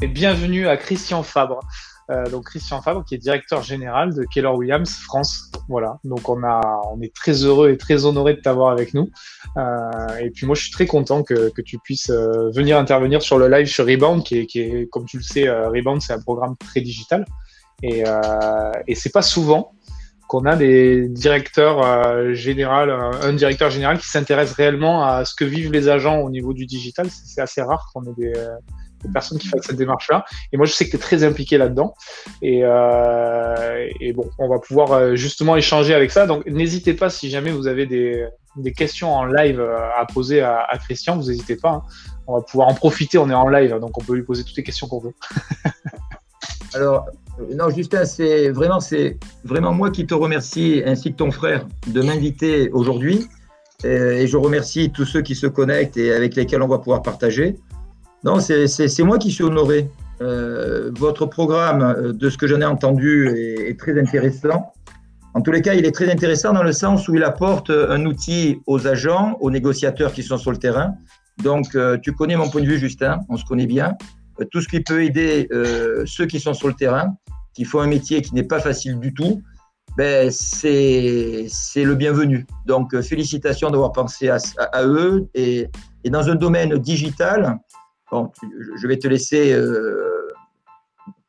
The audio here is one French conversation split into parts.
et bienvenue à Christian Fabre. Euh, donc Christian Fabre qui est directeur général de Keller Williams France. Voilà, donc on a, on est très heureux et très honoré de t'avoir avec nous. Euh, et puis moi je suis très content que, que tu puisses euh, venir intervenir sur le live sur Rebound, qui est, qui est comme tu le sais, euh, Rebound c'est un programme très digital et, euh, et c'est pas souvent qu'on a des directeurs euh, général, un directeur général qui s'intéresse réellement à ce que vivent les agents au niveau du digital. C'est assez rare qu'on ait des, des personnes qui fassent cette démarche-là. Et moi, je sais que tu es très impliqué là-dedans. Et, euh, et, bon, on va pouvoir euh, justement échanger avec ça. Donc, n'hésitez pas si jamais vous avez des, questions en live euh, à poser à, à Christian, vous n'hésitez pas. Hein. On va pouvoir en profiter, on est en live, donc on peut lui poser toutes les questions qu'on veut. Alors, non, Justin, c'est vraiment, c'est vraiment moi qui te remercie, ainsi que ton frère, de m'inviter aujourd'hui. Et je remercie tous ceux qui se connectent et avec lesquels on va pouvoir partager. Non, c'est moi qui suis honoré. Euh, votre programme, euh, de ce que j'en ai entendu, est, très intéressant. En tous les cas, il est très intéressant dans le sens où il apporte un outil aux agents, aux négociateurs qui sont sur le terrain. Donc, euh, tu connais mon point de vue, Justin, on se connaît bien. Euh, tout ce qui peut aider euh, ceux qui sont sur le terrain, qui font un métier qui n'est pas facile du tout, ben, c'est le bienvenu. Donc, félicitations d'avoir pensé à, eux. Et, dans un domaine digital, Bon, je vais te laisser euh,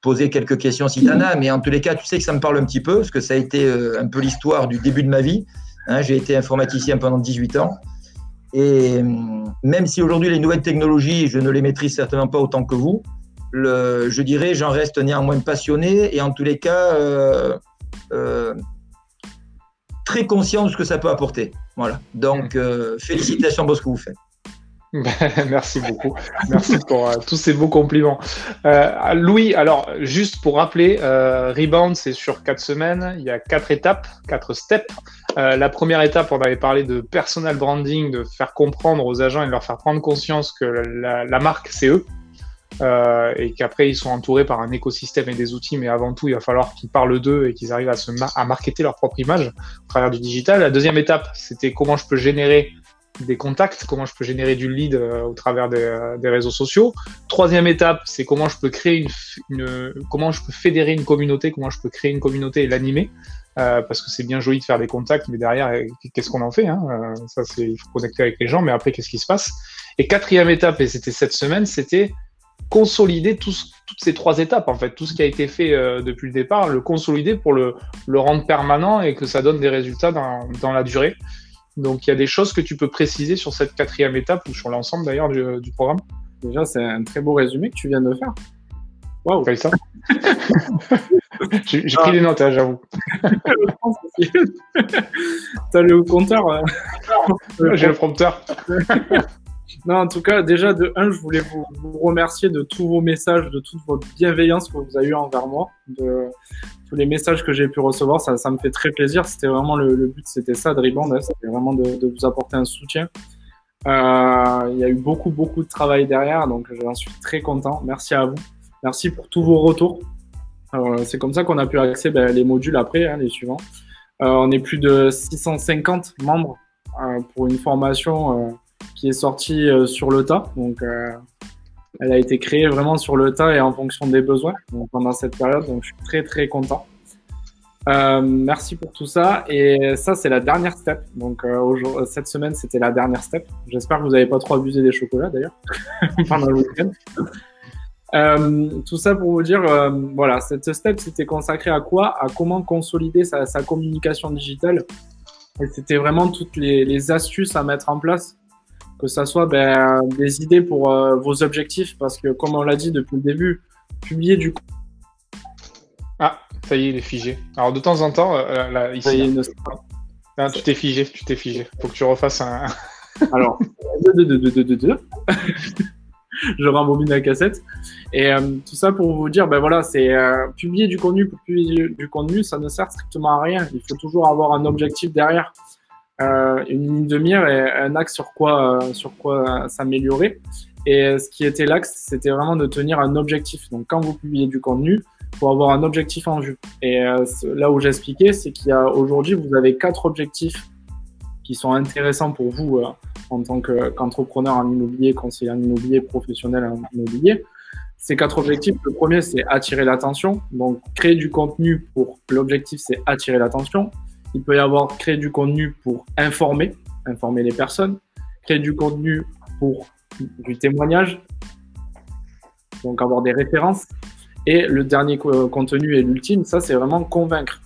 poser quelques questions si tu en as, mais en tous les cas, tu sais que ça me parle un petit peu, parce que ça a été euh, un peu l'histoire du début de ma vie. Hein, J'ai été informaticien pendant 18 ans. Et même si aujourd'hui les nouvelles technologies, je ne les maîtrise certainement pas autant que vous, je dirais, j'en reste néanmoins passionné et en tous les cas, euh, très conscient de ce que ça peut apporter. Voilà. Donc, félicitations pour ce que vous faites. Merci beaucoup. Merci pour euh, tous ces beaux compliments. Euh, Louis, alors juste pour rappeler, euh, Rebound, c'est sur quatre semaines. Il y a quatre étapes, quatre steps. La première étape, on avait parlé de personal branding, de faire comprendre aux agents et de leur faire prendre conscience que la, marque, c'est eux. Et qu'après ils sont entourés par un écosystème et des outils, mais avant tout il va falloir qu'ils parlent d'eux et qu'ils arrivent à se à marketer leur propre image au travers du digital. La deuxième étape, c'était comment je peux générer des contacts, comment je peux générer du lead euh, au travers des, euh, des, réseaux sociaux. Troisième étape, c'est comment je peux créer une, comment je peux fédérer une communauté, comment je peux créer une communauté et l'animer. Euh, parce que c'est bien joli de faire des contacts, mais derrière, qu'est-ce qu'on en fait hein Ça, c'est il faut connecter avec les gens, mais après, qu'est-ce qui se passe? Et quatrième étape, et c'était cette semaine, c'était consolider tous, toutes ces trois étapes, en fait, tout ce qui a été fait depuis le départ, le consolider pour le, rendre permanent et que ça donne des résultats dans la durée. Donc, il y a des choses que tu peux préciser sur cette quatrième étape ou sur l'ensemble d'ailleurs du, du, programme? Déjà, c'est un très beau résumé que tu viens de faire. Waouh wow. ça J'ai ah. pris des notes, hein, j'avoue. T'as le compteur euh... J'ai le prompteur. non, en tout cas, déjà, de un, je voulais vous, vous, remercier de tous vos messages, de toute votre bienveillance que vous avez eu envers moi, de tous les messages que j'ai pu recevoir. Ça, me fait très plaisir. C'était vraiment le, but, c'était ça de Rebound, hein, c'était vraiment de, vous apporter un soutien. Euh, il y a eu beaucoup, beaucoup de travail derrière, donc j'en suis très content. Merci à vous. Merci pour tous vos retours. C'est comme ça qu'on a pu accéder ben, les modules après, hein, les suivants. Euh, on est plus de 650 membres euh, pour une formation qui est sortie sur le tas. Donc, elle a été créée vraiment sur le tas et en fonction des besoins pendant cette période. Donc, je suis très, très content. Euh, merci pour tout ça. Et ça, c'est la dernière step. Donc, cette semaine, c'était la dernière step. J'espère que vous n'avez pas trop abusé des chocolats d'ailleurs pendant le week-end. Euh, tout ça pour vous dire, euh, voilà, cette step c'était consacré à quoi? À comment consolider sa, communication digitale. Et c'était vraiment toutes les, astuces à mettre en place, que ça soit ben, des idées pour euh, vos objectifs, parce que comme on l'a dit depuis le début, publier du Ah, ça y est, il est figé. Alors de temps en temps, euh, là, ici, y est, non, tu t'es figé, tu t'es figé. Faut que tu refasses un. Alors, deux, deux, deux, deux, deux, deux. je rembobine la cassette. Et euh, tout ça pour vous dire, ben voilà, c'est publier du contenu pour publier du, du, contenu, ça ne sert strictement à rien. Il faut toujours avoir un objectif derrière, euh, une ligne de mire et un axe sur quoi, euh, sur quoi s'améliorer. Et ce qui était l'axe, c'était vraiment de tenir un objectif. Donc quand vous publiez du contenu, pour avoir un objectif en vue. Et euh, là où j'expliquais, c'est qu'il y a aujourd'hui, vous avez quatre objectifs qui sont intéressants pour vous en tant qu'entrepreneur qu en immobilier, conseiller en immobilier, professionnel en immobilier. ces quatre objectifs, le premier, c'est attirer l'attention. Donc, créer du contenu pour l'objectif, c'est attirer l'attention. Il peut y avoir créer du contenu pour informer, informer les personnes, créer du contenu pour du témoignage, donc avoir des références. Et le dernier contenu et l'ultime, ça, c'est vraiment convaincre.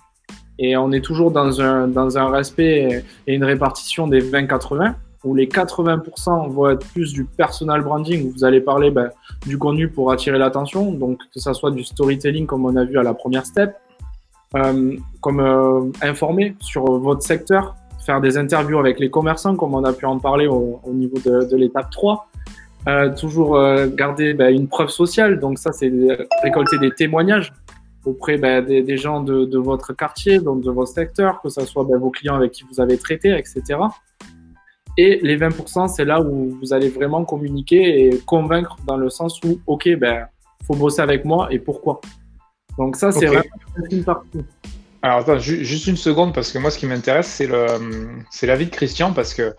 Et on est toujours dans un, dans un respect et une répartition des 20-80 où les 80% vont être plus du personal branding, où vous allez parler ben, du contenu pour attirer l'attention, donc que ça soit du storytelling comme on a vu à la première step, euh, comme euh, informer sur votre secteur, faire des interviews avec les commerçants comme on a pu en parler au, niveau de, l'étape 3, euh, toujours euh, garder ben, une preuve sociale, donc ça c'est récolter des témoignages auprès ben, des, gens de, votre quartier, donc de votre secteur, que ce soit ben, vos clients avec qui vous avez traité, etc. Et les 20%, c'est là où vous allez vraiment communiquer et convaincre dans le sens où, OK, ben, faut bosser avec moi et pourquoi. Donc ça, c'est vraiment une partie. Alors attends, juste une seconde parce que moi ce qui m'intéresse c'est l'avis de Christian parce que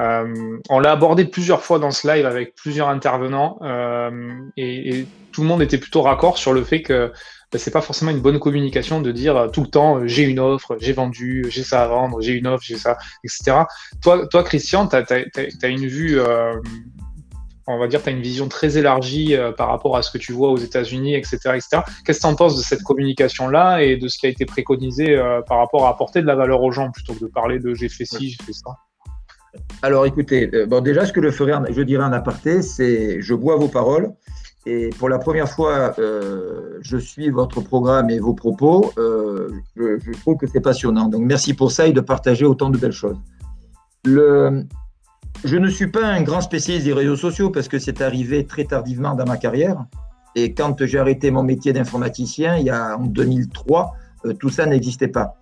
euh, on l'a abordé plusieurs fois dans ce live avec plusieurs intervenants euh, et, et, tout le monde était plutôt raccord sur le fait que ben, c'est pas forcément une bonne communication de dire euh, tout le temps j'ai une offre, j'ai vendu, j'ai ça à vendre, j'ai une offre, j'ai ça, etc. Toi, toi Christian, tu as, une vue, on va dire, tu as une vision très élargie par rapport à ce que tu vois aux États-Unis, etc. etc. Qu'est-ce que tu en penses de cette communication-là et de ce qui a été préconisé par rapport à apporter de la valeur aux gens plutôt que de parler de j'ai fait ci, j'ai fait ça? Alors écoutez, bon déjà ce que je je dirais en aparté, c'est je bois vos paroles et pour la première fois, euh, je suis votre programme et vos propos. Euh, je, trouve que c'est passionnant. Donc merci pour ça et de partager autant de belles choses. Je ne suis pas un grand spécialiste des réseaux sociaux parce que c'est arrivé très tardivement dans ma carrière. Et quand j'ai arrêté mon métier d'informaticien, il y a en 2003, euh, tout ça n'existait pas.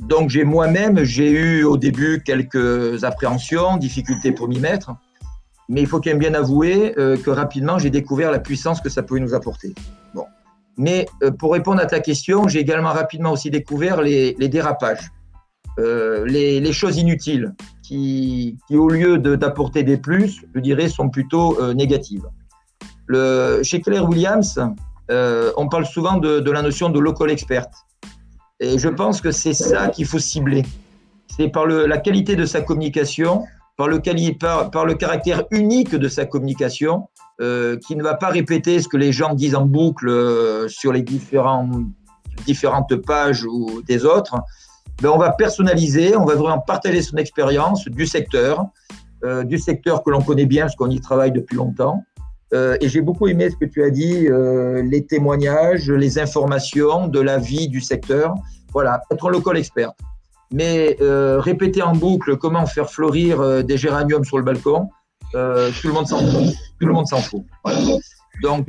Donc j'ai moi-même, j'ai eu au début quelques appréhensions, difficultés pour m'y mettre. Mais il faut quand même bien avouer euh, que rapidement, j'ai découvert la puissance que ça pouvait nous apporter. Bon. Mais euh, pour répondre à ta question, j'ai également rapidement aussi découvert les, dérapages, euh, les, choses inutiles qui, au lieu d'apporter des plus, je dirais, sont plutôt négatives. Le, chez Claire Williams, on parle souvent de, la notion de local expert. Et je pense que c'est ça qu'il faut cibler. C'est par la qualité de sa communication, par le, caractère unique de sa communication, euh, qui ne va pas répéter ce que les gens disent en boucle euh, sur les différentes pages ou des autres. Ben, on va personnaliser, on va vraiment partager son expérience du secteur, euh, du secteur que l'on connaît bien parce qu'on y travaille depuis longtemps. et j'ai beaucoup aimé ce que tu as dit, les témoignages, les informations de la vie du secteur. Voilà, être un local expert mais euh, répéter en boucle comment faire fleurir euh, des géraniums sur le balcon, euh, tout le monde s'en fout. Tout le monde s'en fout. Donc,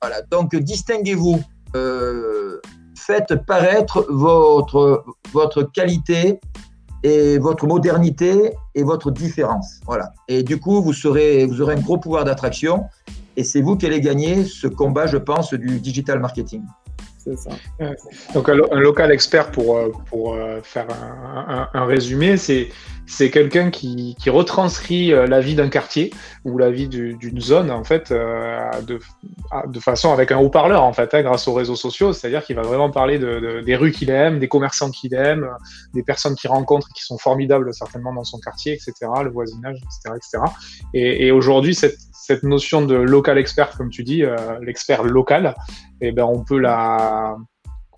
voilà. Donc, distinguez-vous. Faites paraître votre, votre qualité et votre modernité et votre différence. Voilà. Et du coup, vous, serez, vous aurez un gros pouvoir d'attraction. Et c'est vous qui allez gagner ce combat, je pense, du digital marketing. Donc un, local expert pour, euh, pour euh, faire un, résumé, c'est c'est quelqu'un qui, qui, retranscrit euh, la vie d'un quartier ou la vie d'une zone en fait de, de façon avec un haut-parleur en fait hein, grâce aux réseaux sociaux, c'est-à-dire qu'il va vraiment parler de, des rues qu'il aime, des commerçants qu'il aime, des personnes qu'il rencontre qui sont formidables certainement dans son quartier, etc., le voisinage, etc., etc. Et, et aujourd'hui cette cette notion de local expert, comme tu dis, l'expert local, eh ben on peut la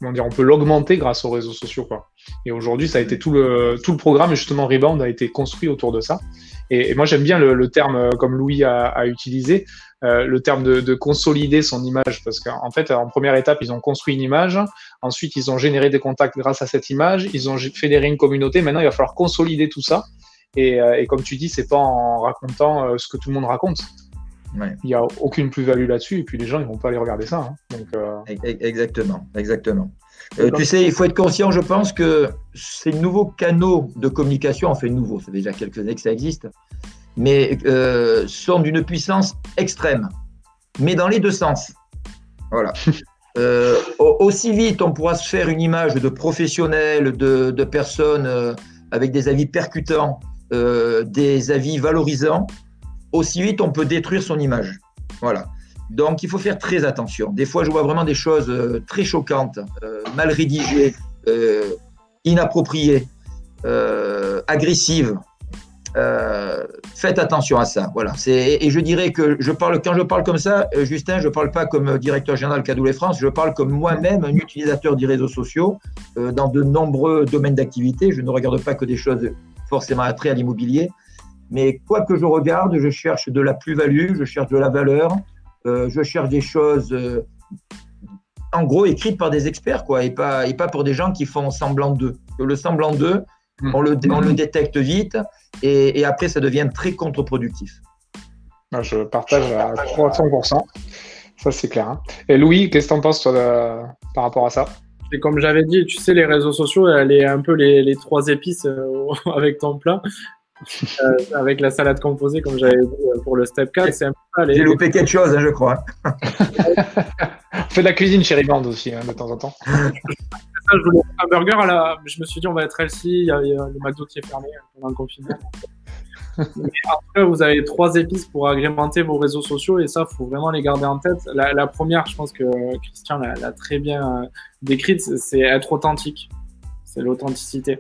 on peut l'augmenter grâce aux réseaux sociaux quoi. Et aujourd'hui, ça a été tout le tout le programme justement Rebound a été construit autour de ça. Et, moi j'aime bien le, terme euh, comme Louis a, utilisé euh, le terme de, consolider son image parce qu'en fait en première étape ils ont construit une image, ensuite ils ont généré des contacts grâce à cette image, ils ont fédéré une communauté. Maintenant il va falloir consolider tout ça. Et, euh, et comme tu dis, c'est pas en racontant ce que tout le monde raconte. Il n'y a aucune plus-value là-dessus, et puis les gens ne vont pas aller regarder ça. Hein. Euh, exactement, exactement. Euh, tu sais, il faut être conscient, je pense, que ces nouveaux canaux de communication, enfin nouveaux, c'est déjà quelques années que ça existe, mais euh, sont d'une puissance extrême, mais dans les deux sens. Voilà. aussi vite, on pourra se faire une image de professionnel, de, de personnes avec des avis percutants, des avis valorisants, aussi vite on peut détruire son image. Voilà. Donc il faut faire très attention. Des fois, je vois vraiment des choses euh, très choquantes, euh, mal rédigées, euh, inappropriées, agressives. faites attention à ça. Voilà. Et je dirais que je parle, quand je parle comme ça, Justin, je ne parle pas comme directeur général Cadoule France, je parle comme moi-même, un utilisateur des réseaux sociaux dans de nombreux domaines d'activité. Je ne regarde pas que des choses forcément attrées à l'immobilier. Mais quoi que je regarde, je cherche de la plus-value, je cherche de la valeur, euh, je cherche des choses, euh, en gros, écrites par des experts, quoi, et pas, et pas pour des gens qui font semblant d'eux. Le semblant d'eux, mm. on le, on le détecte vite, et, après, ça devient très contre-productif. Je partage à 300%. Ça, c'est clair. Hein. Et Louis, qu'est-ce que tu en penses, toi, par rapport à ça? Et comme j'avais dit, tu sais, les réseaux sociaux, elle est un peu les, les trois épices euh, avec ton plat. Euh, avec la salade composée, comme j'avais dit euh, pour le step 4. J'ai loupé quelque chose, hein, je crois. On fait de la cuisine chez Riband aussi, hein, de temps en temps. je voulais un burger à la. Je me suis dit, on va être healthy. Il y a, le McDo qui est fermé pendant le confinement. Mais après, vous avez trois épices pour agrémenter vos réseaux sociaux et ça, faut vraiment les garder en tête. La, première, je pense que Christian l'a très bien euh, décrite, c'est être authentique. C'est l'authenticité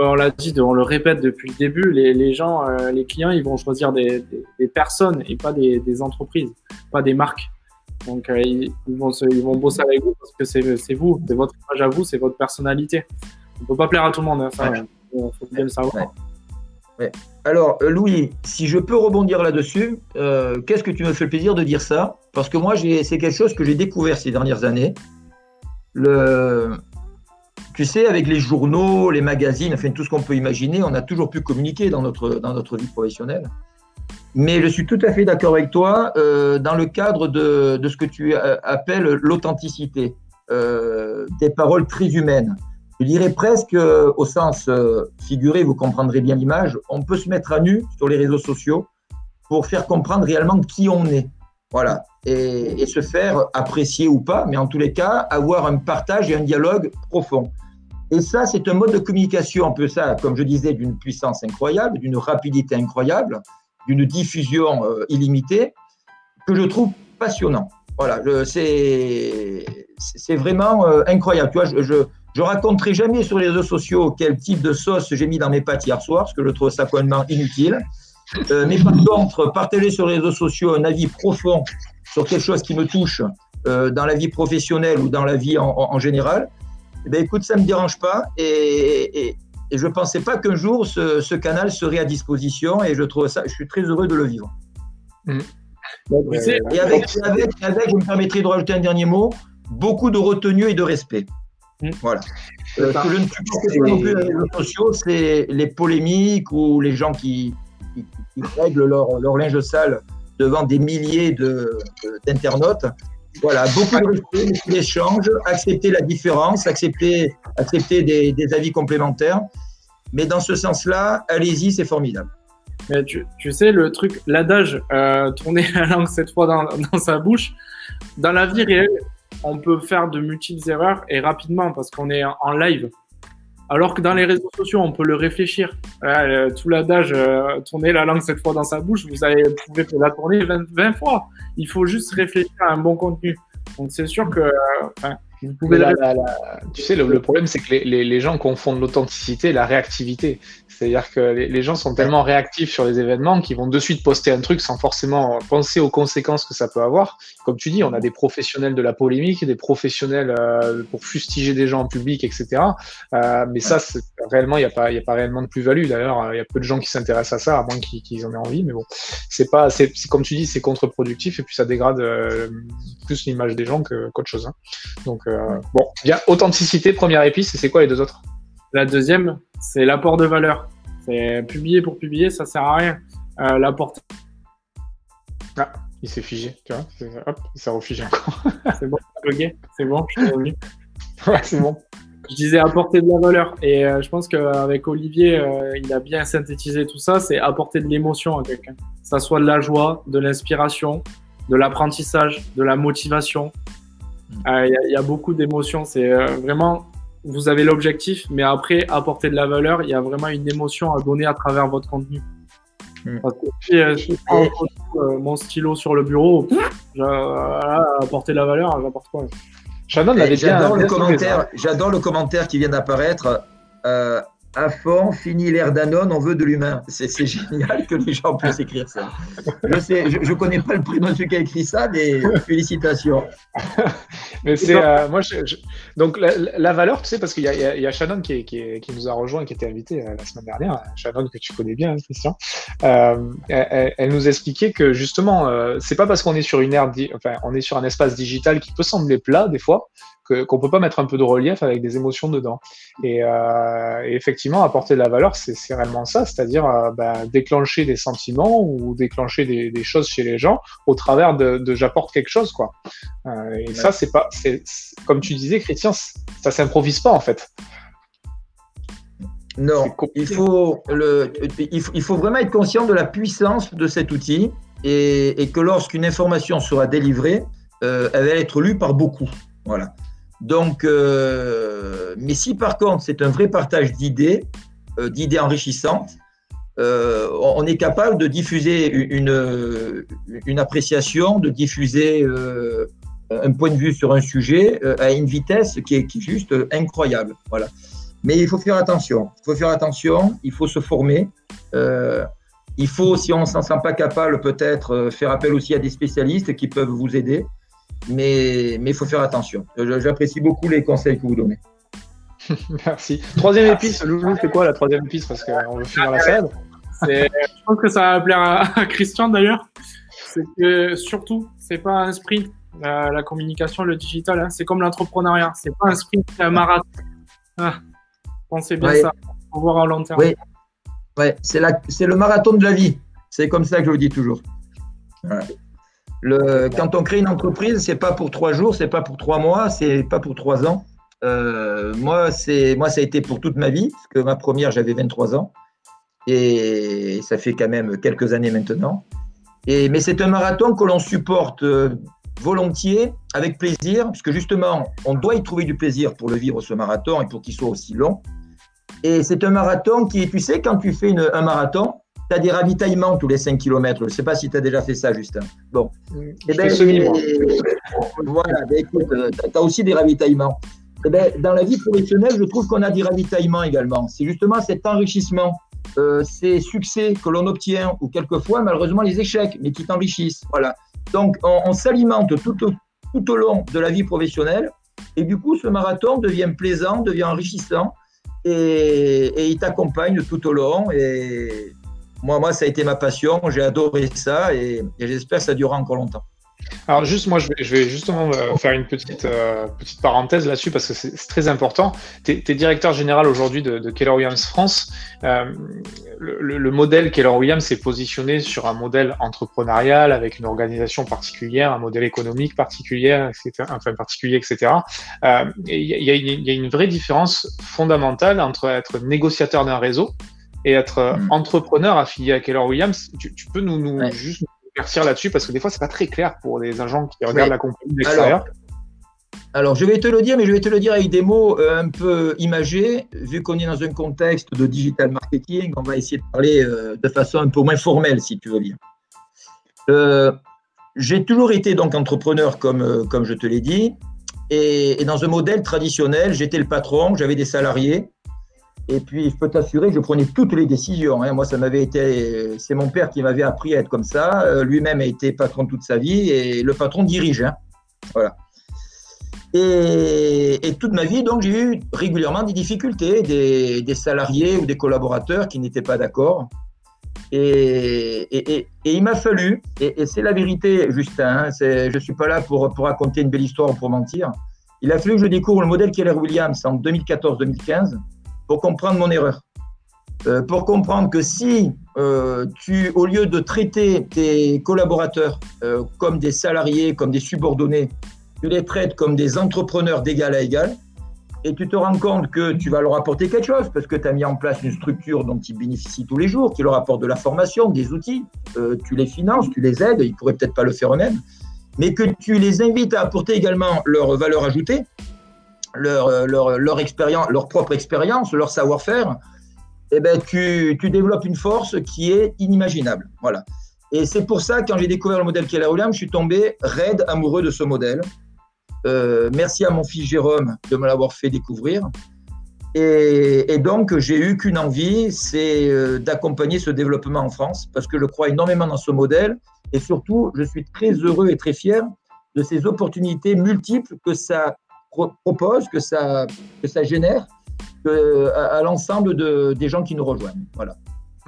on l'a dit, on le répète depuis le début, les, gens, euh, les clients, ils vont choisir des, personnes et pas des, entreprises, pas des marques. Donc, euh, ils, vont ils vont bosser avec vous parce que c'est vous, c'est votre image à vous, c'est votre personnalité. On ne peut pas plaire à tout le monde, hein, ça, il faut bien le savoir. Alors, euh, Louis, si je peux rebondir là-dessus, qu'est-ce que tu me fais le plaisir de dire ça? Parce que moi, c'est quelque chose que j'ai découvert ces dernières années. Le, tu sais, avec les journaux, les magazines, enfin tout ce qu'on peut imaginer, on a toujours pu communiquer dans notre, dans notre vie professionnelle. Mais je suis tout à fait d'accord avec toi euh, dans le cadre de, de, ce que tu euh, appelles l'authenticité, euh, des paroles très humaines. Je dirais presque au sens figuré, vous comprendrez bien l'image, on peut se mettre à nu sur les réseaux sociaux pour faire comprendre réellement qui on est. Voilà. Et, se faire apprécier ou pas, mais en tous les cas, avoir un partage et un dialogue profond. Et ça, c'est un mode de communication, un peu ça, comme je disais, d'une puissance incroyable, d'une rapidité incroyable, d'une diffusion euh, illimitée, que je trouve passionnant. Voilà, c'est vraiment euh, incroyable. Tu vois, je, je, raconterai jamais sur les réseaux sociaux quel type de sauce j'ai mis dans mes pâtes hier soir, parce que je trouve ça complètement inutile. Euh, mais par contre, partager sur les réseaux sociaux un avis profond sur quelque chose qui me touche dans la vie professionnelle ou dans la vie en, en général, eh ben, écoute, ça ne me dérange pas et, je ne pensais pas qu'un jour ce, canal serait à disposition et je trouve ça, je suis très heureux de le vivre. Mm. et avec, je me permettrai de rajouter un dernier mot, beaucoup de retenue et de respect. Mm. Voilà. Euh, ce que je ne supporte pas non plus les réseaux sociaux, c'est les polémiques ou les gens qui, règlent leur, leur, linge sale devant des milliers d'internautes. Voilà, beaucoup de respect, d'échanges, accepter la différence, accepter, accepter des, avis complémentaires. Mais dans ce sens-là, allez-y, c'est formidable. Mais tu, sais, le truc, l'adage, euh, tourner la langue cette fois dans, dans, sa bouche, dans la vie réelle, on peut faire de multiples erreurs et rapidement parce qu'on est en live. Alors que dans les réseaux sociaux, on peut le réfléchir. tout l'adage, tourner la langue cette fois dans sa bouche, vous, avez, pouvez la tourner 20, fois. Il faut juste réfléchir à un bon contenu. Donc c'est sûr que euh, tu sais, le, problème, c'est que les, gens confondent l'authenticité et la réactivité. C'est-à-dire que les, gens sont tellement réactifs sur les événements qu'ils vont de suite poster un truc sans forcément penser aux conséquences que ça peut avoir. Comme tu dis, on a des professionnels de la polémique, des professionnels euh, pour fustiger des gens en public, etc. Euh, mais ça, réellement, il n'y a, pas, a pas réellement de plus-value. D'ailleurs, il y a peu de gens qui s'intéressent à ça, à moins qu'ils en aient envie. Mais bon, c'est pas, c'est comme tu dis, c'est contre-productif et puis ça dégrade euh, plus l'image des gens qu'autre chose. Hein. Donc, euh, bon, bien, authenticité, première épice, et c'est quoi les deux autres? La deuxième, c'est l'apport de valeur. C'est publier pour publier, ça sert à rien. Euh, l'apport. Ah, il s'est figé, tu vois. Hop, il s'est refigé encore. c'est bon, c'est bon, je suis revenu. Ouais, c'est bon. Je disais apporter de la valeur. Et euh, je pense qu'avec Olivier, il a bien synthétisé tout ça. C'est apporter de l'émotion à quelqu'un. Que ça soit de la joie, de l'inspiration, de l'apprentissage, de la motivation, euh, il y, a beaucoup d'émotions. C'est euh, vraiment, vous avez l'objectif, mais après, apporter de la valeur, il y a vraiment une émotion à donner à travers votre contenu. Mm. Puis, je prends mon stylo sur le bureau, apporter la valeur, j'apporte quoi? J'adore le, commentaire, j'adore le commentaire qui vient d'apparaître. Euh, à fond, fini l'ère Danone, on veut de l'humain. C'est génial que les gens puissent écrire ça. Je sais, je, connais pas le prix de celui qui a écrit ça, mais félicitations. mais c'est euh, moi, donc la, valeur, tu sais, parce qu'il y, y, a Shannon qui, qui, qui, nous a rejoint, qui était invité euh, la semaine dernière, Shannon que tu connais bien, hein, Christian. Euh, elle, elle, nous expliquait que justement, euh, c'est pas parce qu'on est sur une ère, enfin, on est sur un espace digital qui peut sembler plat des fois, qu'on ne peut pas mettre un peu de relief avec des émotions dedans. Et, euh, effectivement, apporter de la valeur, c'est réellement ça, c'est-à-dire euh, bah, déclencher des sentiments ou déclencher des, choses chez les gens au travers de, j'apporte quelque chose, quoi. Euh, et ça, c'est pas, c'est comme tu disais, Christian, ça s'improvise pas en fait. Non, il faut, le, il faut, il, faut, vraiment être conscient de la puissance de cet outil et, et que lorsqu'une information sera délivrée, elle va être lue par beaucoup. Voilà. Donc, euh, mais si par contre c'est un vrai partage d'idées, euh, d'idées enrichissantes, euh, on est capable de diffuser une, une appréciation, de diffuser un point de vue sur un sujet à une vitesse qui est, qui est, juste incroyable. Voilà. Mais il faut faire attention. Il faut faire attention. Il faut se former. il faut, si on s'en sent pas capable, peut-être faire appel aussi à des spécialistes qui peuvent vous aider mais il faut faire attention. J'apprécie beaucoup les conseils que vous donnez. Merci. Troisième épice, Loulou, c'est quoi la troisième épice Parce qu'on veut finir la salade. Je pense que ça va plaire à, Christian d'ailleurs. C'est que surtout, c'est pas un sprint. La, communication, le digital, hein. c'est comme l'entrepreneuriat. C'est pas un sprint, c'est un marathon. Ah, pensez bien ça. Au voir à long terme. Oui, ouais, c'est le marathon de la vie. C'est comme ça que je le dis toujours. Le, quand on crée une entreprise, c'est pas pour trois jours, c'est pas pour trois mois, c'est pas pour trois ans. Euh, moi, c'est moi, ça a été pour toute ma vie, parce que ma première, j'avais 23 ans, et ça fait quand même quelques années maintenant. Et, mais c'est un marathon que l'on supporte euh, volontiers, avec plaisir, parce que justement, on doit y trouver du plaisir pour le vivre ce marathon et pour qu'il soit aussi long. Et c'est un marathon qui, tu sais, quand tu fais un marathon, tu as des ravitaillements tous les 5 km. Je ne sais pas si tu as déjà fait ça, Justin. Bon. Eh ben. Voilà, ben, écoute, euh, tu as aussi des ravitaillements. Eh ben, dans la vie professionnelle, je trouve qu'on a des ravitaillements également. C'est justement cet enrichissement, euh, ces succès que l'on obtient, ou quelquefois, malheureusement, les échecs, mais qui t'enrichissent. Voilà. Donc, on, s'alimente tout au, tout au long de la vie professionnelle. Et du coup, ce marathon devient plaisant, devient enrichissant. Et, et il t'accompagne tout au long. Et moi, moi, ça a été ma passion. J'ai adoré ça et, j'espère que ça durera encore longtemps. Alors juste moi je vais, justement euh, faire une petite, euh, petite parenthèse là-dessus parce que c'est très important. Tu es, directeur général aujourd'hui de, Keller Williams France. Euh, le, modèle Keller Williams est positionné sur un modèle entrepreneurial avec une organisation particulière, un modèle économique particulier, etc., enfin particulier, etc. Il y, a une vraie différence fondamentale entre être négociateur d'un réseau et être euh, mm. entrepreneur affilié à Keller Williams. Tu, peux nous, nous juste éclaircir là-dessus parce que des fois, c'est pas très clair pour les agents qui regardent la compagnie de l'extérieur. Alors, je vais te le dire, mais je vais te le dire avec des mots euh, un peu imagés. Vu qu'on est dans un contexte de digital marketing, on va essayer de parler euh, de façon un peu moins formelle, si tu veux bien. j'ai toujours été donc entrepreneur, comme, comme je te l'ai dit, et, et, dans un modèle traditionnel, j'étais le patron, j'avais des salariés, et puis, je peux t'assurer que je prenais toutes les décisions. Hein. Moi, ça m'avait été, c'est mon père qui m'avait appris à être comme ça. Euh, lui-même a été patron toute sa vie et le patron dirige. Hein. Voilà. Et, toute ma vie, donc, j'ai eu régulièrement des difficultés, des, salariés ou des collaborateurs qui n'étaient pas d'accord. Et, il m'a fallu, et, c'est la vérité, Justin, hein, je ne suis pas là pour, pour raconter une belle histoire ou pour mentir. Il a fallu que je découvre le modèle Keller Williams en 2014-2015 pour comprendre mon erreur. Euh, pour comprendre que si euh, tu, au lieu de traiter tes collaborateurs euh, comme des salariés, comme des subordonnés, tu les traites comme des entrepreneurs d'égal à égal, et tu te rends compte que tu vas leur apporter quelque chose parce que tu as mis en place une structure dont ils bénéficient tous les jours, qui leur apporte de la formation, des outils, tu les finances, tu les aides, ils pourraient peut-être pas le faire eux-mêmes, mais que tu les invites à apporter également leur valeur ajoutée, leur, euh, leur, leur, expérience, leur propre expérience, leur savoir-faire, eh ben, tu, tu, développes une force qui est inimaginable. Voilà. Et c'est pour ça, quand j'ai découvert le modèle Keller Williams, je suis tombé raide amoureux de ce modèle. Euh, merci à mon fils Jérôme de me l'avoir fait découvrir. Et, donc, j'ai eu qu'une envie, c'est euh, d'accompagner ce développement en France, parce que je crois énormément dans ce modèle. Et surtout, je suis très heureux et très fier de ces opportunités multiples que ça propose, que ça, que ça génère à, l'ensemble de, des gens qui nous rejoignent. Voilà.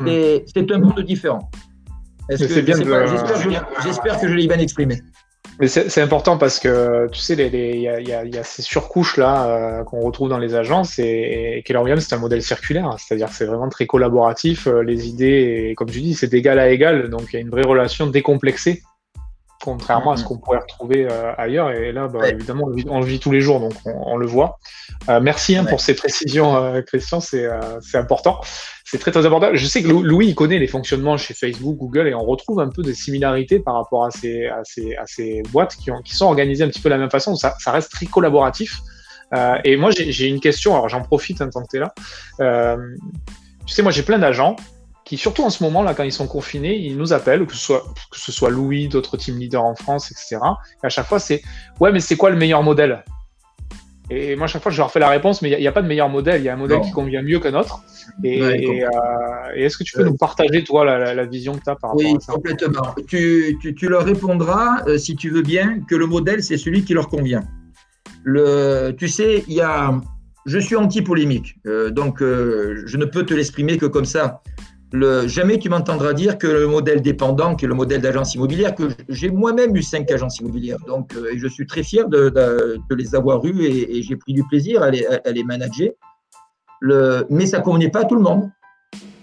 Et c'est un monde différent. J'espère que, je l'ai bien exprimé. Mais c'est important parce que tu sais, il y, y, a ces surcouches là euh, qu'on retrouve dans les agences et, et Keller Williams c'est un modèle circulaire, c'est-à-dire que c'est vraiment très collaboratif. Euh, les idées, comme tu dis, c'est d'égal à égal, donc il y a une vraie relation décomplexée contrairement à ce mm-hmm. qu'on pourrait retrouver euh, ailleurs. Et là, bah, évidemment, on le, vit, tous les jours, donc on, le voit. Euh, merci hein, pour ces précisions, euh, Christian, c'est important. C'est très très important. Je sais que Louis, il connaît les fonctionnements chez Facebook, Google, et on retrouve un peu des similarités par rapport à ces, à ces, à ces boîtes qui, ont, qui sont organisées un petit peu de la même façon. Ça, ça reste très collaboratif. et moi, j'ai une question, alors j'en profite un tant que tu es là. tu sais, moi, j'ai plein d'agents qui, surtout en ce moment, là, quand ils sont confinés, ils nous appellent, que ce soit, que ce soit Louis, d'autres team leaders en France, etc. Et à chaque fois, c'est Ouais, mais c'est quoi le meilleur modèle? Et moi, à chaque fois, je leur fais la réponse, mais il n'y a, pas de meilleur modèle. Il y a un modèle qui convient mieux qu'un autre. Et, euh, est-ce que tu peux nous partager, toi, la, vision que tu as par rapport à ça? Oui, complètement. Tu, tu, leur répondras, euh, si tu veux bien, que le modèle, c'est celui qui leur convient. Le, tu sais, il y a. Je suis anti-polémique, euh, donc je ne peux te l'exprimer que comme ça jamais tu m'entendras dire que le modèle dépendant, qui est le modèle d'agence immobilière, que j'ai moi-même eu cinq agences immobilières. Donc, euh, je suis très fier de, les avoir eues et, j'ai pris du plaisir à les, manager. Mais ça ne convenait pas à tout le monde.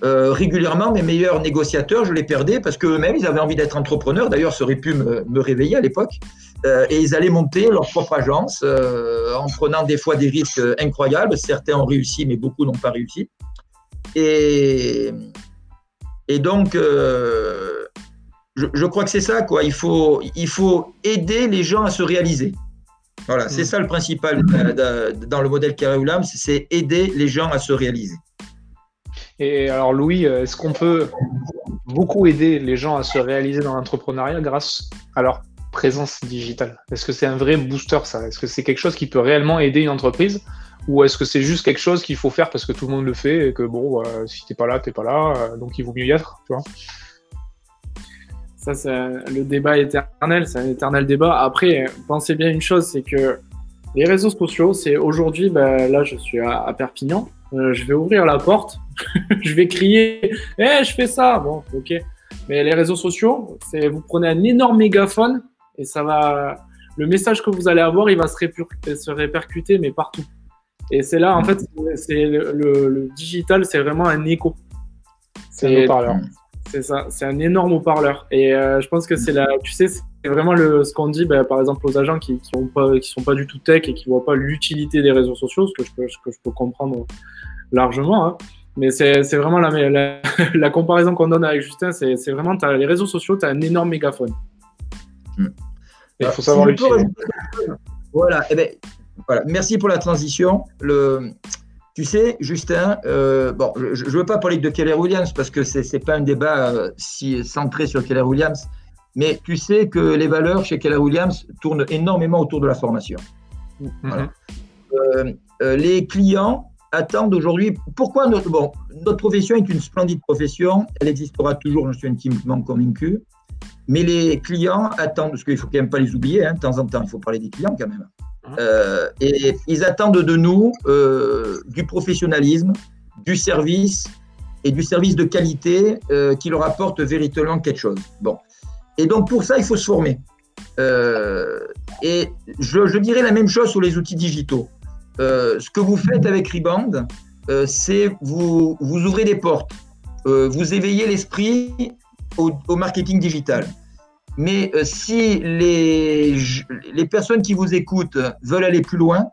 Euh, régulièrement, mes meilleurs négociateurs, je les perdais parce qu'eux-mêmes, ils avaient envie d'être entrepreneurs. D'ailleurs, ça aurait pu me, réveiller à l'époque. Euh, et ils allaient monter leur propre agence en prenant des fois des risques incroyables. Certains ont réussi, mais beaucoup n'ont pas réussi. Et, et donc, euh, je, crois que c'est ça, quoi. Il faut, il faut aider les gens à se réaliser. Voilà, c'est mm. ça le principal dans le modèle Carré c'est aider les gens à se réaliser. Et alors, Louis, est-ce qu'on peut beaucoup aider les gens à se réaliser dans l'entrepreneuriat grâce à leur présence digitale? Est-ce que c'est un vrai booster, ça? Est-ce que c'est quelque chose qui peut réellement aider une entreprise? Ou est-ce que c'est juste quelque chose qu'il faut faire parce que tout le monde le fait et que bon, si si t'es pas là, t'es pas là, euh, donc il vaut mieux y être, tu vois Ça, c'est le débat éternel, c'est un éternel débat. Après, pensez bien une chose, c'est que les réseaux sociaux, c'est aujourd'hui, ben, là, je suis à, Perpignan, euh, je vais ouvrir la porte, je vais crier, eh, je fais ça, bon, ok. Mais les réseaux sociaux, c'est vous prenez un énorme mégaphone et ça va, le message que vous allez avoir, il va se répercuter, mais partout. Et c'est là, en fait, c'est le, digital, c'est vraiment un écho. C'est un haut-parleur. C'est ça, c'est un énorme haut-parleur. Et euh, je pense que c'est là, tu sais, c'est vraiment le, ce qu'on dit, bah, par exemple, aux agents qui qui, pas, qui sont pas du tout tech et qui voient pas l'utilité des réseaux sociaux, ce que je peux, que je peux comprendre largement. Hein. Mais c'est vraiment la, la, comparaison qu'on donne avec Justin, c'est vraiment, as les réseaux sociaux, tu as un énorme mégaphone. Il faut savoir l'utiliser. Voilà, et eh ben, voilà. Merci pour la transition. Le, tu sais, Justin, euh, bon, je ne veux pas parler de Keller Williams parce que ce n'est pas un débat euh, si centré sur Keller Williams, mais tu sais que les valeurs chez Keller Williams tournent énormément autour de la formation. Mm-hmm. Euh, les clients attendent aujourd'hui. Pourquoi notre, bon, notre profession est une splendide profession, elle existera toujours, je suis intimement convaincu. Mais les clients attendent, parce qu'il ne faut quand même pas les oublier, hein, de temps en temps, il faut parler des clients quand même. Euh, et ils attendent de nous euh, du professionnalisme, du service et du service de qualité euh, qui leur apporte véritablement quelque chose. Bon. Et donc pour ça, il faut se former. et je, dirais la même chose sur les outils digitaux. ce que vous faites avec Rebound, c'est vous, vous ouvrez des portes, vous éveillez l'esprit au marketing digital. Mais euh, si les, les personnes qui vous écoutent veulent aller plus loin,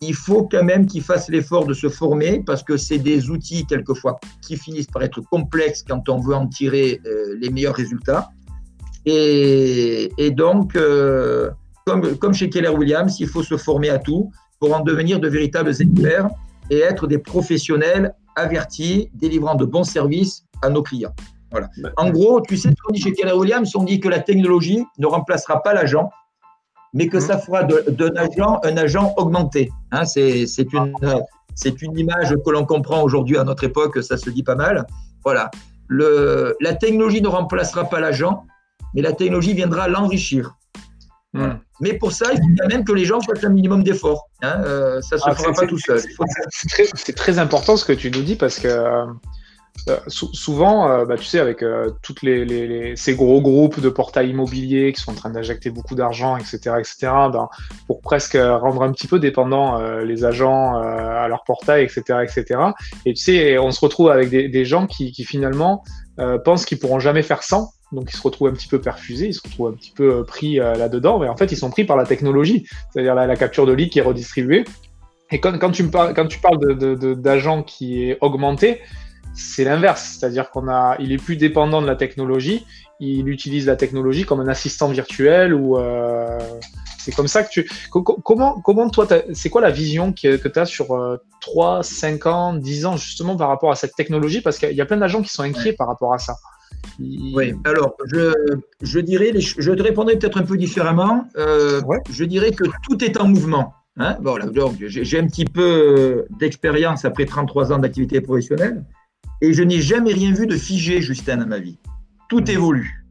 il faut quand même qu'ils fassent l'effort de se former parce que c'est des outils quelquefois qui finissent par être complexes quand on veut en tirer euh, les meilleurs résultats. Et, donc, euh, comme, comme chez Keller Williams, il faut se former à tout pour en devenir de véritables experts et être des professionnels avertis, délivrant de bons services à nos clients. Voilà. En gros, tu sais ce qu'on dit chez Keller Williams, on dit que la technologie ne remplacera pas l'agent, mais que mmh. ça fera d'un agent un agent augmenté. Hein, c'est une, une image que l'on comprend aujourd'hui à notre époque, ça se dit pas mal. Voilà. Le, la technologie ne remplacera pas l'agent, mais la technologie viendra l'enrichir. Hmm. Mais pour ça, il faut quand même que les gens fassent un minimum d'efforts. Hein, euh, ça ne se ah, fera pas tout seul. C'est très, important ce que tu nous dis parce que euh, souvent, euh, bah, tu sais, avec toutes les, ces gros groupes de portails immobiliers qui sont en train d'injecter beaucoup d'argent, etc., etc., ben, pour presque rendre un petit peu dépendants les agents à leur portail, etc., etc. Et tu sais, on se retrouve avec des, gens qui, qui finalement pensent qu'ils pourront jamais faire sans donc ils se retrouvent un petit peu perfusés, ils se retrouvent un petit peu euh, pris euh, là-dedans, mais en fait ils sont pris par la technologie, c'est-à-dire la, capture de lead qui est redistribuée. Et quand, quand tu, me parles, quand tu parles d'agent de, qui est augmenté, c'est l'inverse, c'est-à-dire qu'on a, il est plus dépendant de la technologie, il utilise la technologie comme un assistant virtuel ou euh, c'est comme ça que tu. Comment, comment toi, c'est quoi la vision que, que tu as sur 3, 5 ans, 10 ans justement par rapport à cette technologie? Parce qu'il y a plein d'agents qui sont inquiets par rapport à ça. Oui, alors je, je dirais, je te répondrai peut-être un peu différemment. Euh, je dirais que tout est en mouvement. Hein j'ai un petit peu d'expérience après 33 ans d'activité professionnelle et je n'ai jamais rien vu de figé, Justin, dans ma vie. Tout mmh. évolue.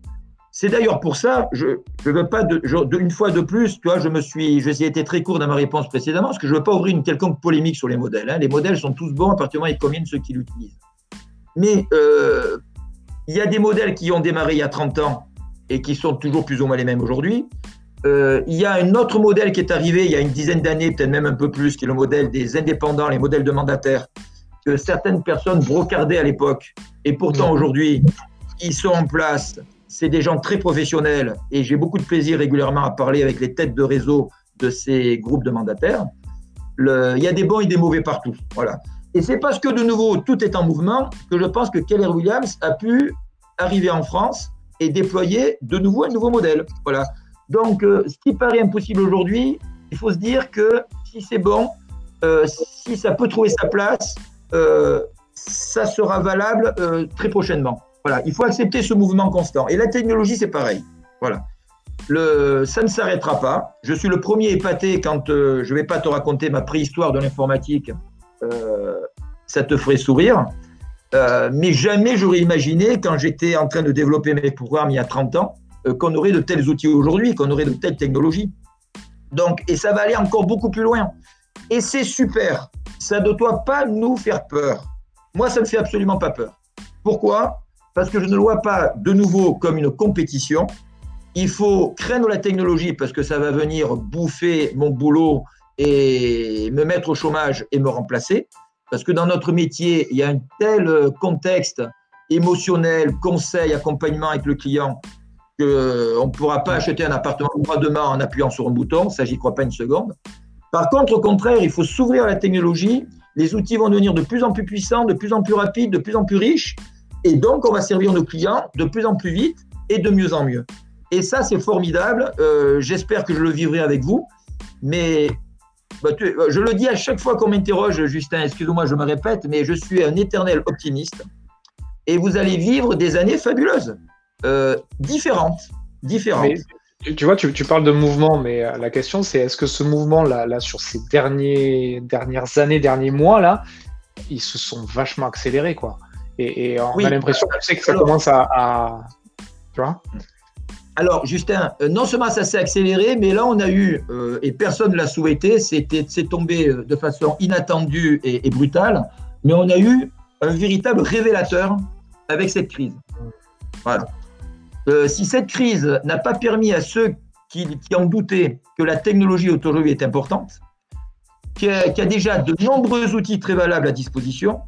C'est d'ailleurs pour ça, je ne veux pas, de, une fois de plus, tu vois, je me suis, j'ai été très court dans ma réponse précédemment, parce que je ne veux pas ouvrir une quelconque polémique sur les modèles. Hein. Les modèles sont tous bons à partir du moment où ils conviennent ceux qui l'utilisent. Mais euh, il y a des modèles qui ont démarré il y a 30 ans et qui sont toujours plus ou moins les mêmes aujourd'hui. Euh, il y a un autre modèle qui est arrivé il y a une dizaine d'années, peut-être même un peu plus, qui est le modèle des indépendants, les modèles de mandataires, que certaines personnes brocardaient à l'époque. Et pourtant, aujourd'hui, ils sont en place. C'est des gens très professionnels et j'ai beaucoup de plaisir régulièrement à parler avec les têtes de réseau de ces groupes de mandataires. il y a des bons et des mauvais partout. Voilà. Et c'est parce que de nouveau, tout est en mouvement que je pense que Keller Williams a pu arriver en France et déployer de nouveau un nouveau modèle. Voilà. Donc, euh, ce qui paraît impossible aujourd'hui, il faut se dire que si c'est bon, euh, si ça peut trouver sa place, ça sera valable très prochainement. Voilà. Il faut accepter ce mouvement constant. Et la technologie, c'est pareil. Voilà. Ça ne s'arrêtera pas. Je suis le premier épaté quand je ne vais pas te raconter ma préhistoire de l'informatique euh, ça te ferait sourire. Euh, mais jamais j'aurais imaginé, quand j'étais en train de développer mes programmes il y a 30 ans, euh, qu'on aurait de tels outils aujourd'hui, qu'on aurait de telles technologies. Donc, et ça va aller encore beaucoup plus loin. Et c'est super. Ça ne doit pas nous faire peur. Moi, ça ne me fait absolument pas peur. Pourquoi? Parce que je ne le vois pas de nouveau comme une compétition. Il faut craindre la technologie parce que ça va venir bouffer mon boulot et me mettre au chômage et me remplacer. Parce que dans notre métier, il y a un tel contexte émotionnel, conseil, accompagnement avec le client, qu'on ne pourra pas acheter un appartement demain en appuyant sur un bouton. Ça, j'y crois pas une seconde. Par contre, au contraire, il faut s'ouvrir à la technologie. Les outils vont devenir de plus en plus puissants, de plus en plus rapides, de plus en plus riches. Et donc, on va servir nos clients de plus en plus vite et de mieux en mieux. Et ça, c'est formidable. Euh, j'espère que je le vivrai avec vous. Mais bah, euh, je le dis à chaque fois qu'on m'interroge, Justin, excuse-moi, je me répète, mais je suis un éternel optimiste. Et vous allez vivre des années fabuleuses, euh, différentes. différentes. Tu vois, tu, parles de mouvement, mais euh, la question c'est est-ce que ce mouvement-là, là, sur ces derniers, dernières années, derniers mois, là, ils se sont vachement accélérés, quoi. Et, on a l'impression que ça commence à, à, Tu vois? Alors, Justin, euh, non seulement ça s'est accéléré, mais là, on a eu, euh, et personne ne l'a souhaité, c'est tombé euh, de façon inattendue et, brutale, mais on a eu un véritable révélateur avec cette crise. Voilà. Si cette crise n'a pas permis à ceux qui, qui ont douté que la technologie aujourd'hui est importante, qu'il y, a déjà de nombreux outils très valables à disposition,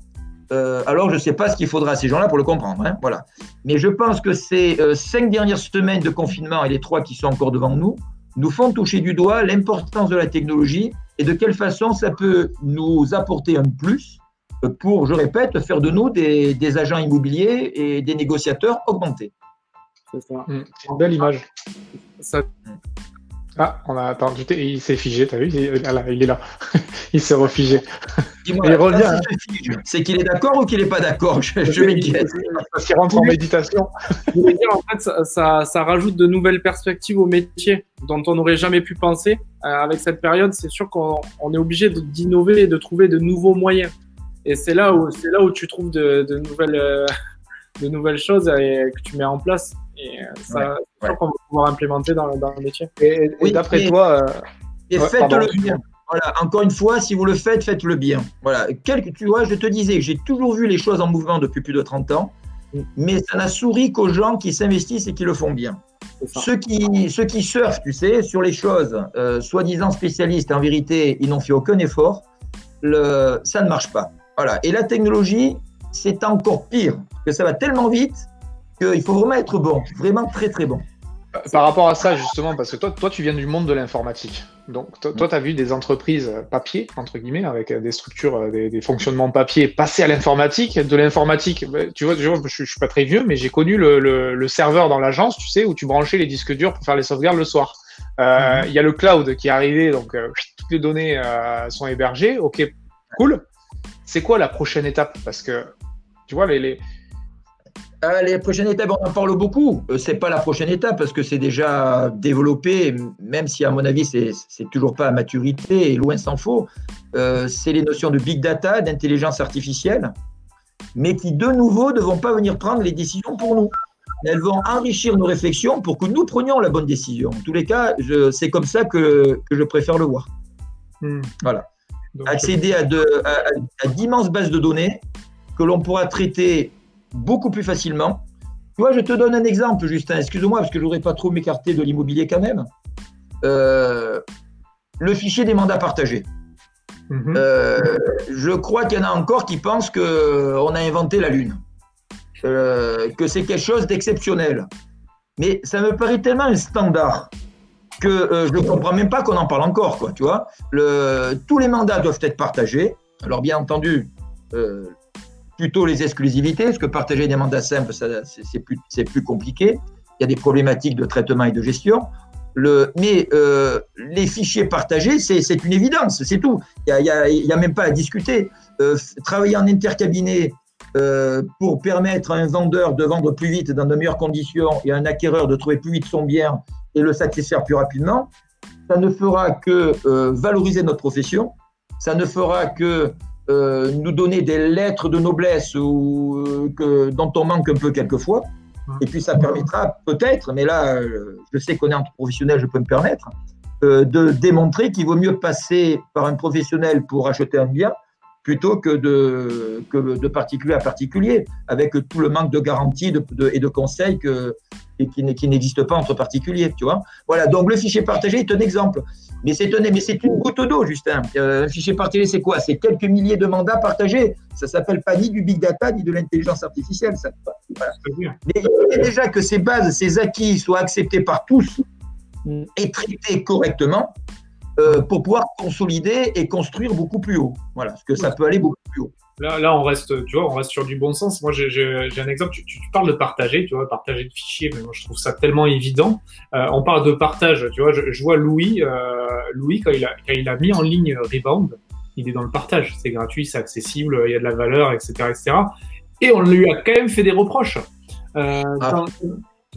euh, alors je ne sais pas ce qu'il faudra à ces gens-là pour le comprendre. Hein, voilà. Mais je pense que ces euh, cinq dernières semaines de confinement et les trois qui sont encore devant nous nous font toucher du doigt l'importance de la technologie et de quelle façon ça peut nous apporter un plus pour, je répète, faire de nous des, agents immobiliers et des négociateurs augmentés. C'est ça. Mmh. une belle image. Ça... Ah, on a attendu, il s'est figé, t'as vu? Il, il est là, il s'est refigé. il revient. Hein. C'est qu'il est d'accord ou qu'il n'est pas d'accord? Je, je m'inquiète. Parce qu'il rentre en méditation. en fait, ça, ça, rajoute de nouvelles perspectives au métier dont on n'aurait jamais pu penser. Euh, avec cette période, c'est sûr qu'on est obligé d'innover et de trouver de nouveaux moyens. Et c'est là où c'est là où tu trouves de, de nouvelles euh, de nouvelles choses et, que tu mets en place. Et euh, ça, ouais, qu'on va pouvoir implémenter dans, dans le métier. Et, oui, d'après toi. Euh... Et faites-le bien. Voilà, encore une fois, si vous le faites, faites-le bien. Voilà, Quelque, tu vois, je te disais, j'ai toujours vu les choses en mouvement depuis plus de 30 ans, mais ça n'a souri qu'aux gens qui s'investissent et qui le font bien. Ceux qui, ceux qui surfent, tu sais, sur les choses, euh, soi-disant spécialistes, en vérité, ils n'ont fait aucun effort, le, ça ne marche pas. Voilà. Et la technologie, c'est encore pire, que ça va tellement vite qu'il faut vraiment être bon, vraiment très très bon. Par rapport à ça, justement, parce que toi, toi tu viens du monde de l'informatique. Donc, toi, tu as vu des entreprises papier, entre guillemets, avec des structures, des, fonctionnements papier, passer à l'informatique. De l'informatique, tu vois, je, je, suis pas très vieux, mais j'ai connu le, le, serveur dans l'agence, tu sais, où tu branchais les disques durs pour faire les sauvegardes le soir. Euh, il y a le cloud qui est arrivé, donc euh, toutes les données euh, sont hébergées. Ok, cool. C'est quoi la prochaine étape? Parce que, tu vois, les, les les prochaines étapes, on en parle beaucoup. Euh, c'est pas la prochaine étape parce que c'est déjà développé, même si à mon avis c'est toujours pas à maturité et loin s'en faut. Euh, c'est les notions de big data, d'intelligence artificielle, mais qui de nouveau ne vont pas venir prendre les décisions pour nous. Elles vont enrichir nos réflexions pour que nous prenions la bonne décision. En tous les cas, c'est comme ça que, que, je préfère le voir. Hmm. Voilà. Accéder à d'immenses bases de données que l'on pourra traiter beaucoup plus facilement. Tu vois, je te donne un exemple, Justin, excuse-moi, parce que je ne voudrais pas trop m'écarter de l'immobilier quand même. Euh, le fichier des mandats partagés. Mhm. Euh, je crois qu'il y en a encore qui pensent qu'on a inventé la Lune, euh, que c'est quelque chose d'exceptionnel. Mais ça me paraît tellement un standard que je ne comprends même pas qu'on en parle encore. Quoi, tu vois le, tous les mandats doivent être partagés. Alors bien entendu, plutôt les exclusivités, parce que partager des mandats simples, c'est plus, plus compliqué. Il y a des problématiques de traitement et de gestion. Le, mais euh, les fichiers partagés, c'est une évidence, c'est tout. Il n'y a, y a, même pas à discuter. Euh, travailler en intercabinet euh, pour permettre à un vendeur de vendre plus vite dans de meilleures conditions et à un acquéreur de trouver plus vite son bien et le satisfaire plus rapidement, ça ne fera que valoriser notre profession, ça ne fera que euh, nous donner des lettres de noblesse ou, euh, que, dont on manque un peu quelquefois. Et puis ça permettra peut-être, mais là, euh, je sais qu'on est entre professionnels, je peux me permettre, de démontrer qu'il vaut mieux passer par un professionnel pour acheter un bien plutôt que de, que de particulier à particulier, avec tout le manque de garantie et de conseils que, et qui, qui n'existe pas entre particuliers, tu vois. Voilà, donc le fichier partagé est un exemple. Mais c'est un, mais c'est une goutte d'eau, Justin. Euh, un fichier partagé, c'est quoi? C'est quelques milliers de mandats partagés. Ça s'appelle pas ni du big data, ni de l'intelligence artificielle. Ça, voilà. Mais il déjà que ces bases, ces acquis soient acceptés par tous mm. et traités correctement, euh, pour pouvoir consolider et construire beaucoup plus haut. Voilà, parce que ça peut aller beaucoup plus haut. Là, là, on reste, tu vois, on reste sur du bon sens. Moi, j'ai un exemple. Tu, tu, parles de partager, tu vois, partager de fichiers, mais moi, je trouve ça tellement évident. Euh, on parle de partage, tu vois. Je, je vois Louis, euh, Louis quand il, a, quand il a mis en ligne Rebound, il est dans le partage. C'est gratuit, c'est accessible, il y a de la valeur, etc., etc. Et on lui a quand même fait des reproches. Euh, ah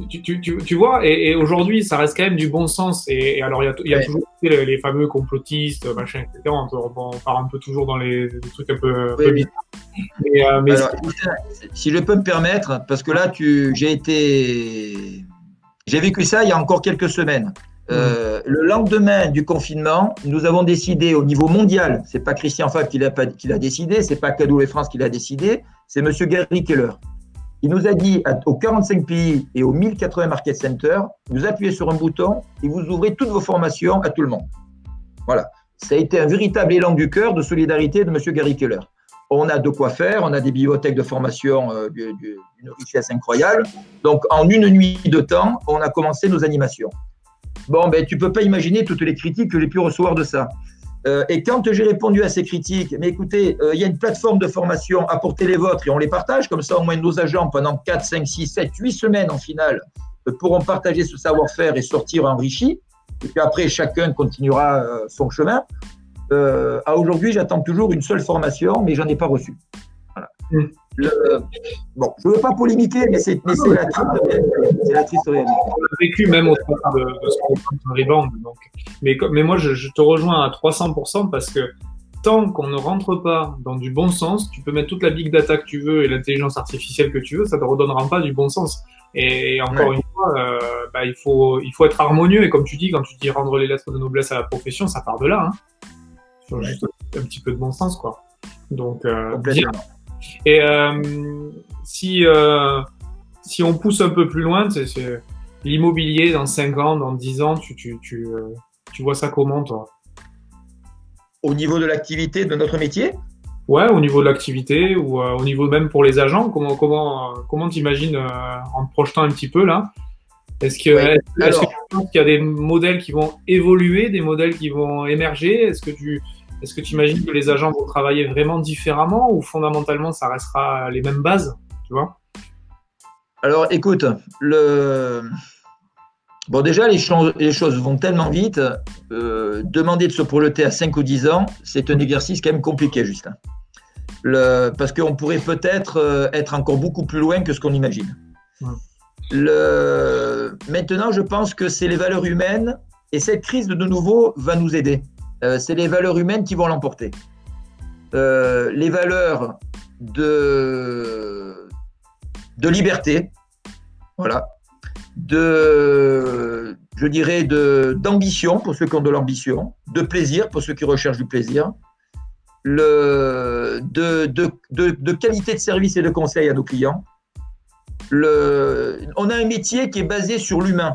tu, tu, tu, tu, vois, et, et aujourd'hui, ça reste quand même du bon sens. Et, alors, il y a, il y a toujours les, les, fameux complotistes, machin, etc. On, on, part un peu toujours dans les, trucs un peu, bizarres. Euh, mais alors, si je peux me permettre, parce que là, j'ai été, j'ai vécu ça il y a encore quelques semaines. Euh, mmh. le lendemain du confinement, nous avons décidé au niveau mondial, c'est pas Christian Fab qui l'a, qui l'a décidé, c'est pas Cadou et France qui l'a décidé, c'est Monsieur Gary Keller. Il nous a dit aux 45 pays et aux 1080 market centers, vous appuyez sur un bouton et vous ouvrez toutes vos formations à tout le monde. Voilà. Ça a été un véritable élan du cœur de solidarité de M. Gary Keller. On a de quoi faire, on a des bibliothèques de formation euh, d'une richesse incroyable. Donc, en une nuit de temps, on a commencé nos animations. Bon, ben, tu peux pas imaginer toutes les critiques que j'ai pu recevoir de ça. Euh, et quand j'ai répondu à ces critiques, mais écoutez, euh, il y a une plateforme de formation, apportez les vôtres et on les partage, comme ça au moins nos agents pendant 4, 5, 6, 7, 8 semaines en finale euh, pourront partager ce savoir-faire et sortir enrichis. Et puis après, chacun continuera son chemin. à aujourd'hui, j'attends toujours une seule formation, mais j'en ai pas reçu. Bon, je ne veux pas polémiquer, mais c'est la, la, triste réalité. On a vécu même au travers de, de ce qu'on rebound. Donc. Mais, mais moi, je, te rejoins à 300% parce que tant qu'on ne rentre pas dans du bon sens, tu peux mettre toute la big data que tu veux et l'intelligence artificielle que tu veux, ça ne te redonnera pas du bon sens. Et encore une fois, euh, bah, il, faut, il faut être harmonieux. Et comme tu dis, quand tu dis rendre les lettres de noblesse à la profession, ça part de là. Hein. Il faut juste un petit peu de bon sens. quoi. Donc, euh, et euh, si, euh, si on pousse un peu plus loin, c'est l'immobilier dans 5 ans, dans 10 ans, tu, tu, tu, euh, tu vois ça comment, toi? Au niveau de l'activité de notre métier? Ouais, au niveau de l'activité ou au niveau même pour les agents, comment comment comment t'imagines en te projetant un petit peu là? Est-ce que est-ce qu'il y a des modèles qui vont évoluer, des modèles qui vont émerger? Est-ce que tu est-ce que tu imagines que les agents vont travailler vraiment différemment ou fondamentalement ça restera les mêmes bases tu vois? Alors écoute, le... bon, déjà les, choses vont tellement vite. Euh, demander de se projeter à 5 ou 10 ans, c'est un exercice quand même compliqué, Justin. Le... Parce qu'on pourrait peut-être euh, être encore beaucoup plus loin que ce qu'on imagine. Le... Maintenant, je pense que c'est les valeurs humaines et cette crise de nouveau va nous aider. Euh, c'est les valeurs humaines qui vont l'emporter. Euh, les valeurs de, de liberté, voilà, de, je dirais, d'ambition pour ceux qui ont de l'ambition, de plaisir pour ceux qui recherchent du plaisir, le, de, de, de, qualité de service et de conseil à nos clients. Le, on a un métier qui est basé sur l'humain.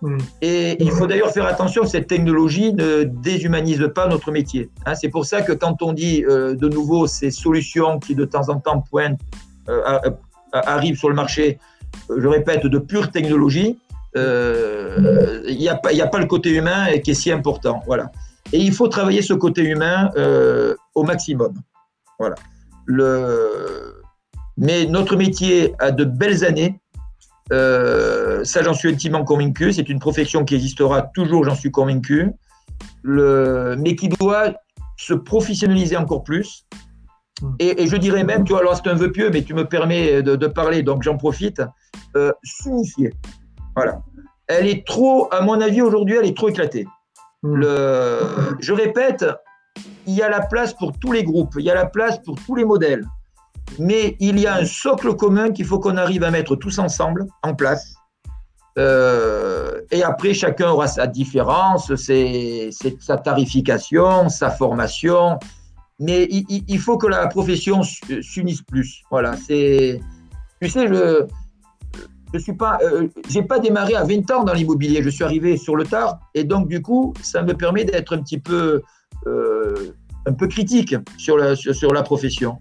Hmm. Et il faut d'ailleurs faire attention, cette technologie ne déshumanise pas notre métier. Hein. c'est pour ça que quand on dit euh, de nouveau ces solutions qui de temps en temps pointent, euh, arrivent sur le marché, euh, je répète, de pure technologie, il n'y a, pas, le côté humain qui est si important. Voilà. Et il faut travailler ce côté humain au maximum. Voilà. Mais notre métier a de belles années euh, ça, j'en suis intimement convaincu. C'est une profession qui existera toujours, j'en suis convaincu. Le, mais qui doit se professionnaliser encore plus. Et, je dirais même, tu vois, alors c'est un vœu pieux, mais tu me permets de, parler, donc j'en profite, euh, s'unifier. Voilà. Elle est trop, à mon avis, aujourd'hui, elle est trop éclatée. Hmm. Le, je répète, il y a la place pour tous les groupes, il y a la place pour tous les modèles mais il y a un socle commun qu'il faut qu'on arrive à mettre tous ensemble en place. Euh, et après, chacun aura sa différence, sa tarification, sa formation. Mais il, faut que la profession s'unisse plus. Voilà, c'est. Tu sais, je je suis pas, euh, j'ai pas démarré à 20 ans dans l'immobilier. Je suis arrivé sur le tard, et donc du coup, ça me permet d'être un petit peu, euh, un peu critique sur la profession.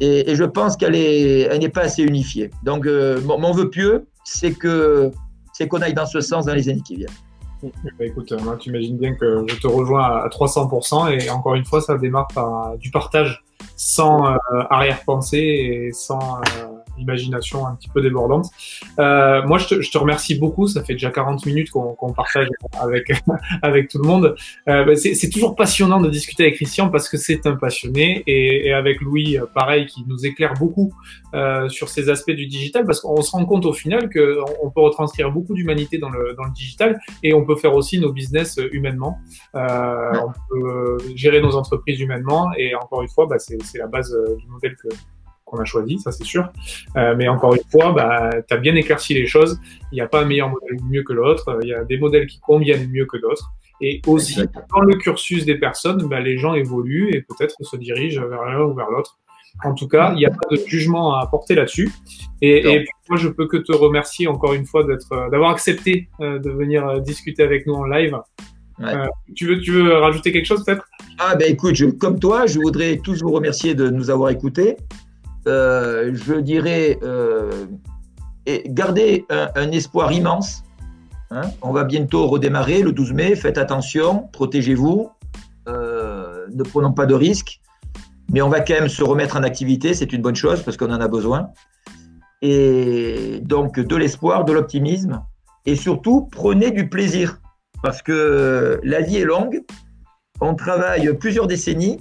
Et, je pense qu'elle n'est elle pas assez unifiée. Donc, euh, mon, vœu pieux, c'est qu'on aille dans ce sens dans les années qui viennent. Bah, écoute, moi, tu imagines bien que je te rejoins à 300%. Et encore une fois, ça démarre par du partage sans euh, arrière-pensée et sans. Euh, imagination un petit peu débordante. Euh, moi, je te, je te, remercie beaucoup. Ça fait déjà 40 minutes qu'on partage avec avec tout le monde. Euh, bah, c'est toujours passionnant de discuter avec Christian parce que c'est un passionné et, et, avec Louis, euh, pareil, qui nous éclaire beaucoup euh, sur ces aspects du digital parce qu'on se rend compte au final que on peut retranscrire beaucoup d'humanité dans le dans le digital et on peut faire aussi nos business humainement. Euh, on peut gérer nos entreprises humainement et encore une fois, bah, c'est la base euh, du modèle que qu'on a choisi, ça c'est sûr. Euh, mais encore une fois, bah, tu as bien éclairci les choses. Il n'y a pas un meilleur modèle mieux que l'autre. Il y a des modèles qui conviennent mieux que d'autres. Et aussi, dans le cursus des personnes, bah, les gens évoluent et peut-être se dirigent vers l'un ou vers l'autre. En tout cas, il n'y a pas de jugement à apporter là-dessus. Et, et, moi, je peux que te remercier encore une fois d'être, euh, d'avoir accepté euh, de venir discuter avec nous en live. Euh, tu, veux, tu veux rajouter quelque chose peut-être? Ah ben écoute, je, comme toi, je voudrais tous vous remercier de nous avoir écoutés. Euh, je dirais, euh, garder un, espoir immense. Hein. On va bientôt redémarrer le 12 mai. Faites attention, protégez-vous, euh, ne prenons pas de risques. Mais on va quand même se remettre en activité, c'est une bonne chose parce qu'on en a besoin. Et donc de l'espoir, de l'optimisme. Et surtout, prenez du plaisir. parce que la vie est longue, on travaille plusieurs décennies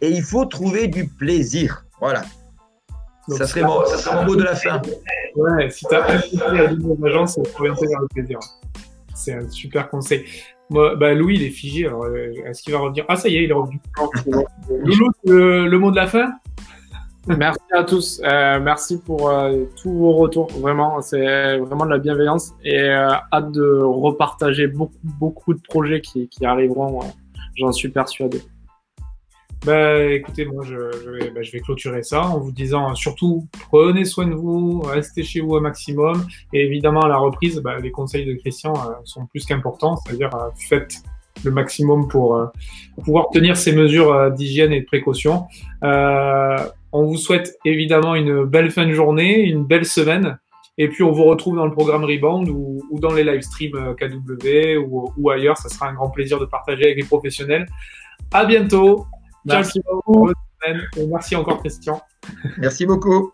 et il faut trouver du plaisir. Voilà. Ça, serait mon, mot de la fin. Ouais, si tu as à d'une agence, c'est pour vers le plaisir. C'est un super conseil. Moi, bah, Louis, il est figé. Alors, euh, est-ce qu'il va revenir? Ah, ça y est, il est revenu. Loulou, le, mot de la fin? Merci à tous. Euh, merci pour euh, tous vos retours. Vraiment, c'est vraiment de la bienveillance et hâte de repartager beaucoup, beaucoup de projets qui, qui arriveront. J'en suis persuadé. Bah écoutez, moi je, je, vais, bah, je, vais, clôturer ça en vous disant surtout prenez soin de vous, restez chez vous au maximum et évidemment à la reprise, bah, les conseils de Christian euh, sont plus qu'importants, c'est-à-dire euh, faites le maximum pour euh, pouvoir tenir ces mesures d'hygiène et de précaution. on vous souhaite évidemment une belle fin de journée, une belle semaine et puis on vous retrouve dans le programme Rebound ou, ou dans les live streams KW ou, ou ailleurs. Ça sera un grand plaisir de partager avec les professionnels. À bientôt. Merci beaucoup. Merci encore, Christian. Merci beaucoup.